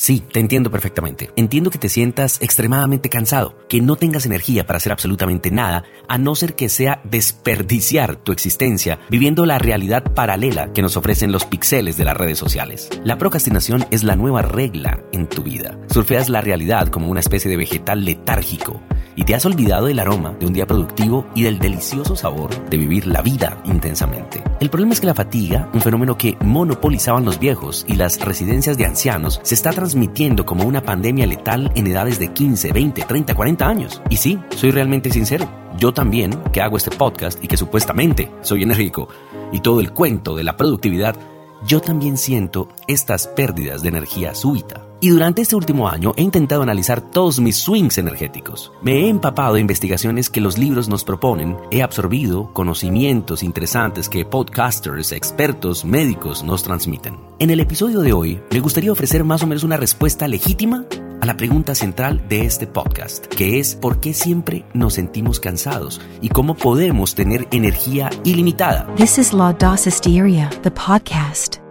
Sí, te entiendo perfectamente. Entiendo que te sientas extremadamente cansado, que no tengas energía para hacer absolutamente nada, a no ser que sea desperdiciar tu existencia viviendo la realidad paralela que nos ofrecen los pixeles de las redes sociales. La procrastinación es la nueva regla en tu vida. Surfeas la realidad como una especie de vegetal letárgico y te has olvidado del aroma de un día productivo y del delicioso sabor de vivir la vida intensamente. El problema es que la fatiga, un fenómeno que monopolizaban los viejos y las residencias de ancianos, se está transmitiendo como una pandemia letal en edades de 15, 20, 30, 40 años. Y sí, soy realmente sincero. Yo también, que hago este podcast y que supuestamente soy enérgico y todo el cuento de la productividad, yo también siento estas pérdidas de energía súbita. Y durante este último año he intentado analizar todos mis swings energéticos. Me he empapado de investigaciones que los libros nos proponen, he absorbido conocimientos interesantes que podcasters, expertos, médicos nos transmiten. En el episodio de hoy me gustaría ofrecer más o menos una respuesta legítima a la pregunta central de este podcast, que es ¿por qué siempre nos sentimos cansados? ¿Y cómo podemos tener energía ilimitada? This is La Dos Hysteria, the podcast.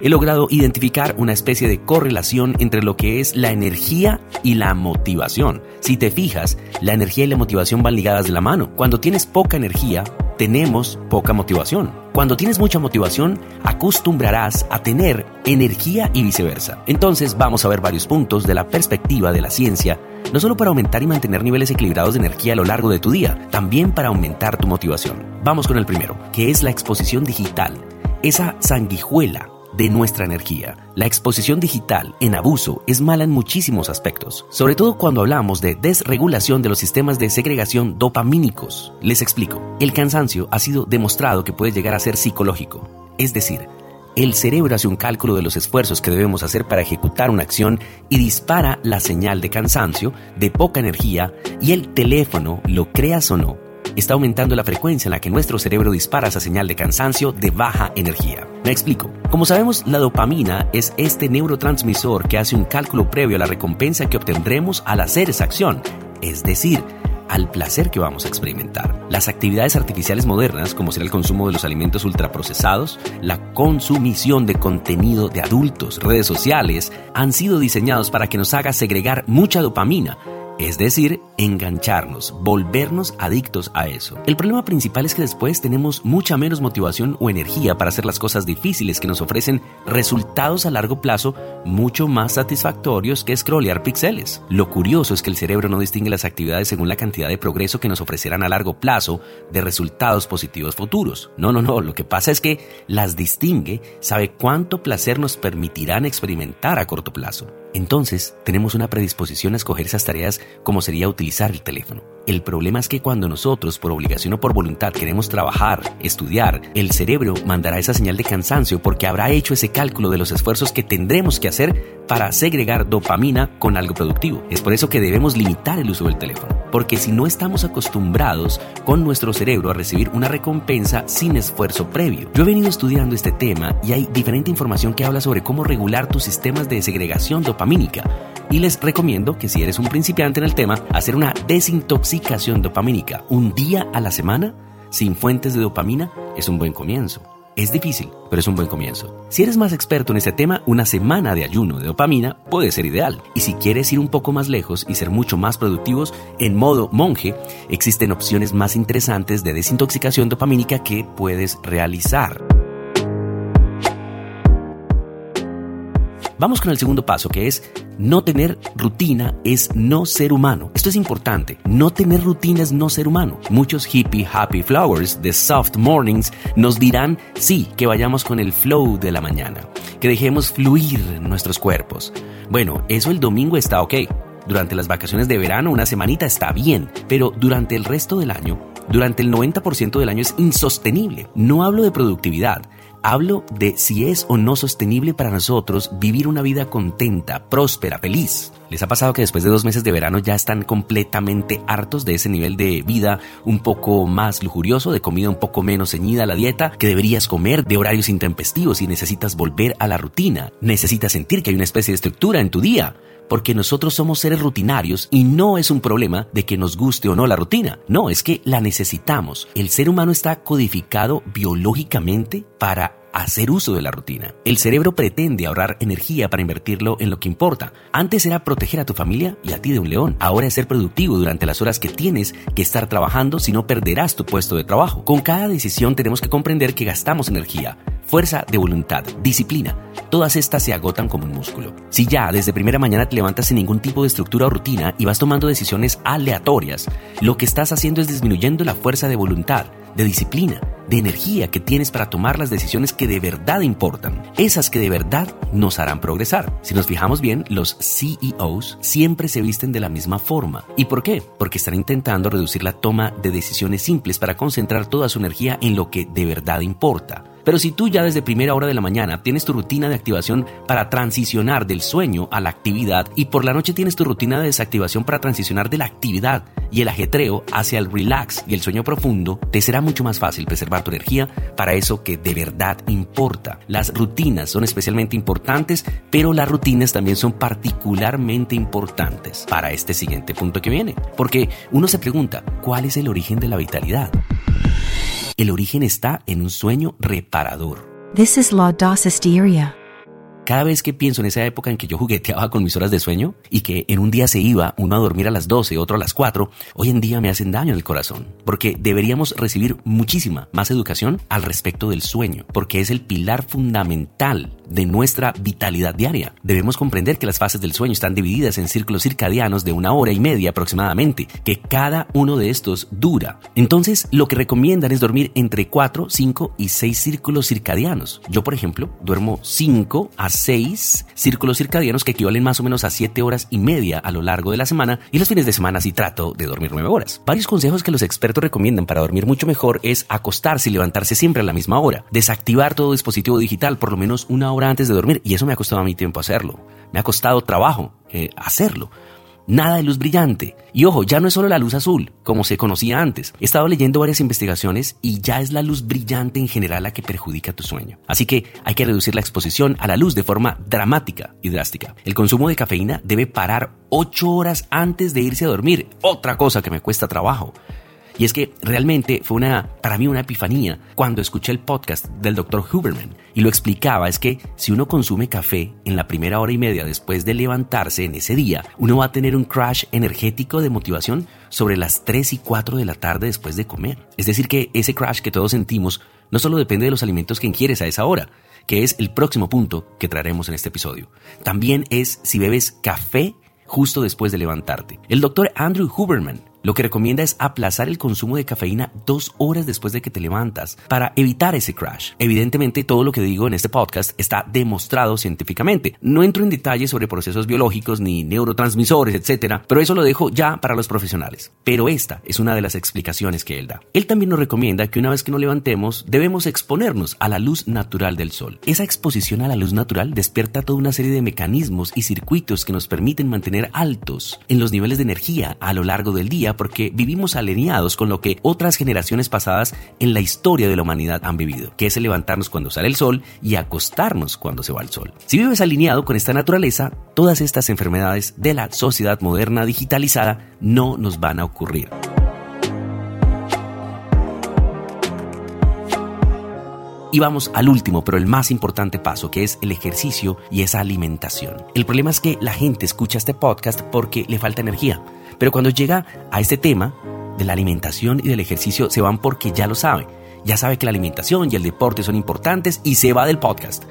He logrado identificar una especie de correlación entre lo que es la energía y la motivación. Si te fijas, la energía y la motivación van ligadas de la mano. Cuando tienes poca energía, tenemos poca motivación. Cuando tienes mucha motivación, acostumbrarás a tener energía y viceversa. Entonces vamos a ver varios puntos de la perspectiva de la ciencia, no solo para aumentar y mantener niveles equilibrados de energía a lo largo de tu día, también para aumentar tu motivación. Vamos con el primero, que es la exposición digital. Esa sanguijuela de nuestra energía. La exposición digital en abuso es mala en muchísimos aspectos, sobre todo cuando hablamos de desregulación de los sistemas de segregación dopamínicos. Les explico, el cansancio ha sido demostrado que puede llegar a ser psicológico, es decir, el cerebro hace un cálculo de los esfuerzos que debemos hacer para ejecutar una acción y dispara la señal de cansancio, de poca energía, y el teléfono, lo creas o no, está aumentando la frecuencia en la que nuestro cerebro dispara esa señal de cansancio de baja energía. Me explico. Como sabemos, la dopamina es este neurotransmisor que hace un cálculo previo a la recompensa que obtendremos al hacer esa acción, es decir, al placer que vamos a experimentar. Las actividades artificiales modernas, como será el consumo de los alimentos ultraprocesados, la consumición de contenido de adultos, redes sociales, han sido diseñados para que nos haga segregar mucha dopamina es decir, engancharnos, volvernos adictos a eso. El problema principal es que después tenemos mucha menos motivación o energía para hacer las cosas difíciles que nos ofrecen resultados a largo plazo mucho más satisfactorios que scrollear píxeles. Lo curioso es que el cerebro no distingue las actividades según la cantidad de progreso que nos ofrecerán a largo plazo de resultados positivos futuros. No, no, no, lo que pasa es que las distingue, sabe cuánto placer nos permitirán experimentar a corto plazo. Entonces, tenemos una predisposición a escoger esas tareas como sería utilizar el teléfono. El problema es que cuando nosotros, por obligación o por voluntad, queremos trabajar, estudiar, el cerebro mandará esa señal de cansancio porque habrá hecho ese cálculo de los esfuerzos que tendremos que hacer para segregar dopamina con algo productivo. Es por eso que debemos limitar el uso del teléfono, porque si no estamos acostumbrados con nuestro cerebro a recibir una recompensa sin esfuerzo previo. Yo he venido estudiando este tema y hay diferente información que habla sobre cómo regular tus sistemas de segregación dopamínica y les recomiendo que si eres un principiante en el tema, hacer una desintoxicación dopamínica un día a la semana sin fuentes de dopamina es un buen comienzo. Es difícil, pero es un buen comienzo. Si eres más experto en este tema, una semana de ayuno de dopamina puede ser ideal. Y si quieres ir un poco más lejos y ser mucho más productivos en modo monje, existen opciones más interesantes de desintoxicación dopamínica que puedes realizar. Vamos con el segundo paso, que es no tener rutina es no ser humano. Esto es importante. No tener rutina es no ser humano. Muchos hippie happy flowers de soft mornings nos dirán sí, que vayamos con el flow de la mañana, que dejemos fluir nuestros cuerpos. Bueno, eso el domingo está ok. Durante las vacaciones de verano una semanita está bien, pero durante el resto del año, durante el 90% del año es insostenible. No hablo de productividad, Hablo de si es o no sostenible para nosotros vivir una vida contenta, próspera, feliz. ¿Les ha pasado que después de dos meses de verano ya están completamente hartos de ese nivel de vida un poco más lujurioso, de comida un poco menos ceñida a la dieta, que deberías comer, de horarios intempestivos y necesitas volver a la rutina? Necesitas sentir que hay una especie de estructura en tu día porque nosotros somos seres rutinarios y no es un problema de que nos guste o no la rutina. No, es que la necesitamos. El ser humano está codificado biológicamente para hacer uso de la rutina. El cerebro pretende ahorrar energía para invertirlo en lo que importa. Antes era proteger a tu familia y a ti de un león. Ahora es ser productivo durante las horas que tienes que estar trabajando si no perderás tu puesto de trabajo. Con cada decisión tenemos que comprender que gastamos energía fuerza de voluntad, disciplina. Todas estas se agotan como un músculo. Si ya desde primera mañana te levantas sin ningún tipo de estructura o rutina y vas tomando decisiones aleatorias, lo que estás haciendo es disminuyendo la fuerza de voluntad, de disciplina, de energía que tienes para tomar las decisiones que de verdad importan, esas que de verdad nos harán progresar. Si nos fijamos bien, los CEOs siempre se visten de la misma forma. ¿Y por qué? Porque están intentando reducir la toma de decisiones simples para concentrar toda su energía en lo que de verdad importa. Pero si tú ya desde primera hora de la mañana tienes tu rutina de activación para transicionar del sueño a la actividad y por la noche tienes tu rutina de desactivación para transicionar de la actividad y el ajetreo hacia el relax y el sueño profundo, te será mucho más fácil preservar tu energía para eso que de verdad importa. Las rutinas son especialmente importantes, pero las rutinas también son particularmente importantes para este siguiente punto que viene. Porque uno se pregunta, ¿cuál es el origen de la vitalidad? El origen está en un sueño reparador. This is La. Cada vez que pienso en esa época en que yo jugueteaba con mis horas de sueño y que en un día se iba uno a dormir a las 12, otro a las 4, hoy en día me hacen daño en el corazón, porque deberíamos recibir muchísima más educación al respecto del sueño, porque es el pilar fundamental de nuestra vitalidad diaria. Debemos comprender que las fases del sueño están divididas en círculos circadianos de una hora y media aproximadamente, que cada uno de estos dura. Entonces, lo que recomiendan es dormir entre 4, 5 y 6 círculos circadianos. Yo, por ejemplo, duermo 5 a seis círculos circadianos que equivalen más o menos a siete horas y media a lo largo de la semana y los fines de semana sí trato de dormir nueve horas. Varios consejos que los expertos recomiendan para dormir mucho mejor es acostarse y levantarse siempre a la misma hora, desactivar todo dispositivo digital por lo menos una hora antes de dormir y eso me ha costado a mi tiempo hacerlo. Me ha costado trabajo eh, hacerlo nada de luz brillante. Y ojo, ya no es solo la luz azul, como se conocía antes. He estado leyendo varias investigaciones y ya es la luz brillante en general la que perjudica tu sueño. Así que hay que reducir la exposición a la luz de forma dramática y drástica. El consumo de cafeína debe parar 8 horas antes de irse a dormir. Otra cosa que me cuesta trabajo. Y es que realmente fue una, para mí una epifanía cuando escuché el podcast del Dr. Huberman y lo explicaba, es que si uno consume café en la primera hora y media después de levantarse en ese día, uno va a tener un crash energético de motivación sobre las 3 y 4 de la tarde después de comer. Es decir, que ese crash que todos sentimos no solo depende de los alimentos que ingieres a esa hora, que es el próximo punto que traeremos en este episodio. También es si bebes café justo después de levantarte. El doctor Andrew Huberman lo que recomienda es aplazar el consumo de cafeína dos horas después de que te levantas para evitar ese crash. Evidentemente, todo lo que digo en este podcast está demostrado científicamente. No entro en detalles sobre procesos biológicos ni neurotransmisores, etcétera, pero eso lo dejo ya para los profesionales. Pero esta es una de las explicaciones que él da. Él también nos recomienda que una vez que nos levantemos, debemos exponernos a la luz natural del sol. Esa exposición a la luz natural despierta toda una serie de mecanismos y circuitos que nos permiten mantener altos en los niveles de energía a lo largo del día porque vivimos alineados con lo que otras generaciones pasadas en la historia de la humanidad han vivido, que es el levantarnos cuando sale el sol y acostarnos cuando se va el sol. Si vives alineado con esta naturaleza, todas estas enfermedades de la sociedad moderna digitalizada no nos van a ocurrir. Y vamos al último, pero el más importante paso, que es el ejercicio y esa alimentación. El problema es que la gente escucha este podcast porque le falta energía, pero cuando llega a este tema de la alimentación y del ejercicio se van porque ya lo sabe. Ya sabe que la alimentación y el deporte son importantes y se va del podcast.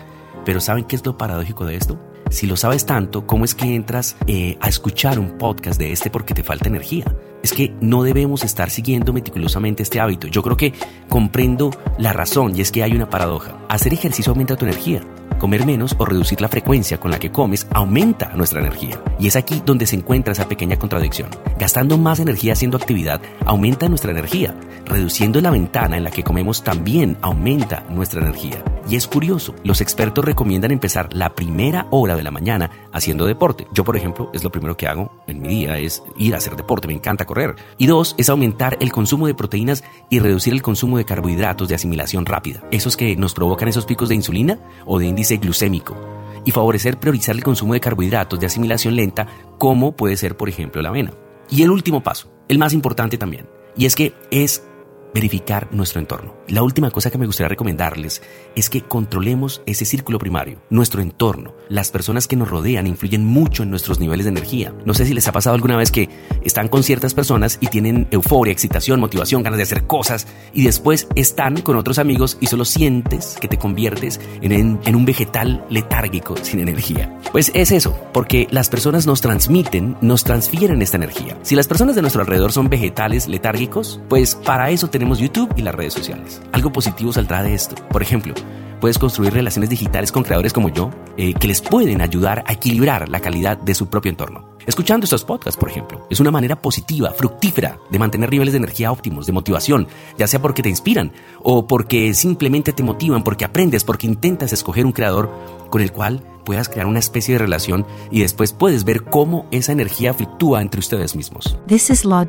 Pero ¿saben qué es lo paradójico de esto? Si lo sabes tanto, ¿cómo es que entras eh, a escuchar un podcast de este porque te falta energía? Es que no debemos estar siguiendo meticulosamente este hábito. Yo creo que comprendo la razón y es que hay una paradoja. Hacer ejercicio aumenta tu energía. Comer menos o reducir la frecuencia con la que comes aumenta nuestra energía. Y es aquí donde se encuentra esa pequeña contradicción. Gastando más energía haciendo actividad aumenta nuestra energía. Reduciendo la ventana en la que comemos también aumenta nuestra energía. Y es curioso, los expertos recomiendan empezar la primera hora de la mañana haciendo deporte. Yo, por ejemplo, es lo primero que hago en mi día, es ir a hacer deporte, me encanta correr. Y dos, es aumentar el consumo de proteínas y reducir el consumo de carbohidratos de asimilación rápida, esos que nos provocan esos picos de insulina o de índice glucémico. Y favorecer priorizar el consumo de carbohidratos de asimilación lenta, como puede ser, por ejemplo, la avena. Y el último paso, el más importante también, y es que es verificar nuestro entorno. La última cosa que me gustaría recomendarles es que controlemos ese círculo primario, nuestro entorno. Las personas que nos rodean influyen mucho en nuestros niveles de energía. No sé si les ha pasado alguna vez que están con ciertas personas y tienen euforia, excitación, motivación, ganas de hacer cosas y después están con otros amigos y solo sientes que te conviertes en, un vegetal letárgico sin energía. Pues es eso, porque las personas nos transmiten, nos transfieren esta energía. Si las personas de nuestro alrededor son vegetales letárgicos, pues para eso tenemos YouTube y las redes sociales. Algo positivo saldrá de esto. Por ejemplo, puedes construir relaciones digitales con creadores como yo eh, que les pueden ayudar a equilibrar la calidad de su propio entorno. Escuchando estos podcasts, por ejemplo, es una manera positiva, fructífera, de mantener niveles de energía óptimos, de motivación, ya sea porque te inspiran o porque simplemente te motivan, porque aprendes, porque intentas escoger un creador con el cual puedas crear una especie de relación y después puedes ver cómo esa energía fluctúa entre ustedes mismos. This is La.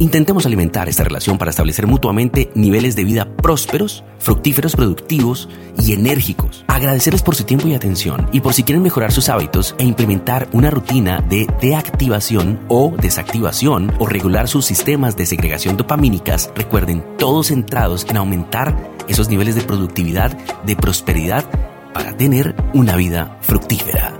Intentemos alimentar esta relación para establecer mutuamente niveles de vida prósperos, fructíferos, productivos y enérgicos. Agradecerles por su tiempo y atención y por si quieren mejorar sus hábitos e implementar una rutina de deactivación o desactivación o regular sus sistemas de segregación dopamínicas, recuerden, todos centrados en aumentar esos niveles de productividad, de prosperidad para tener una vida fructífera.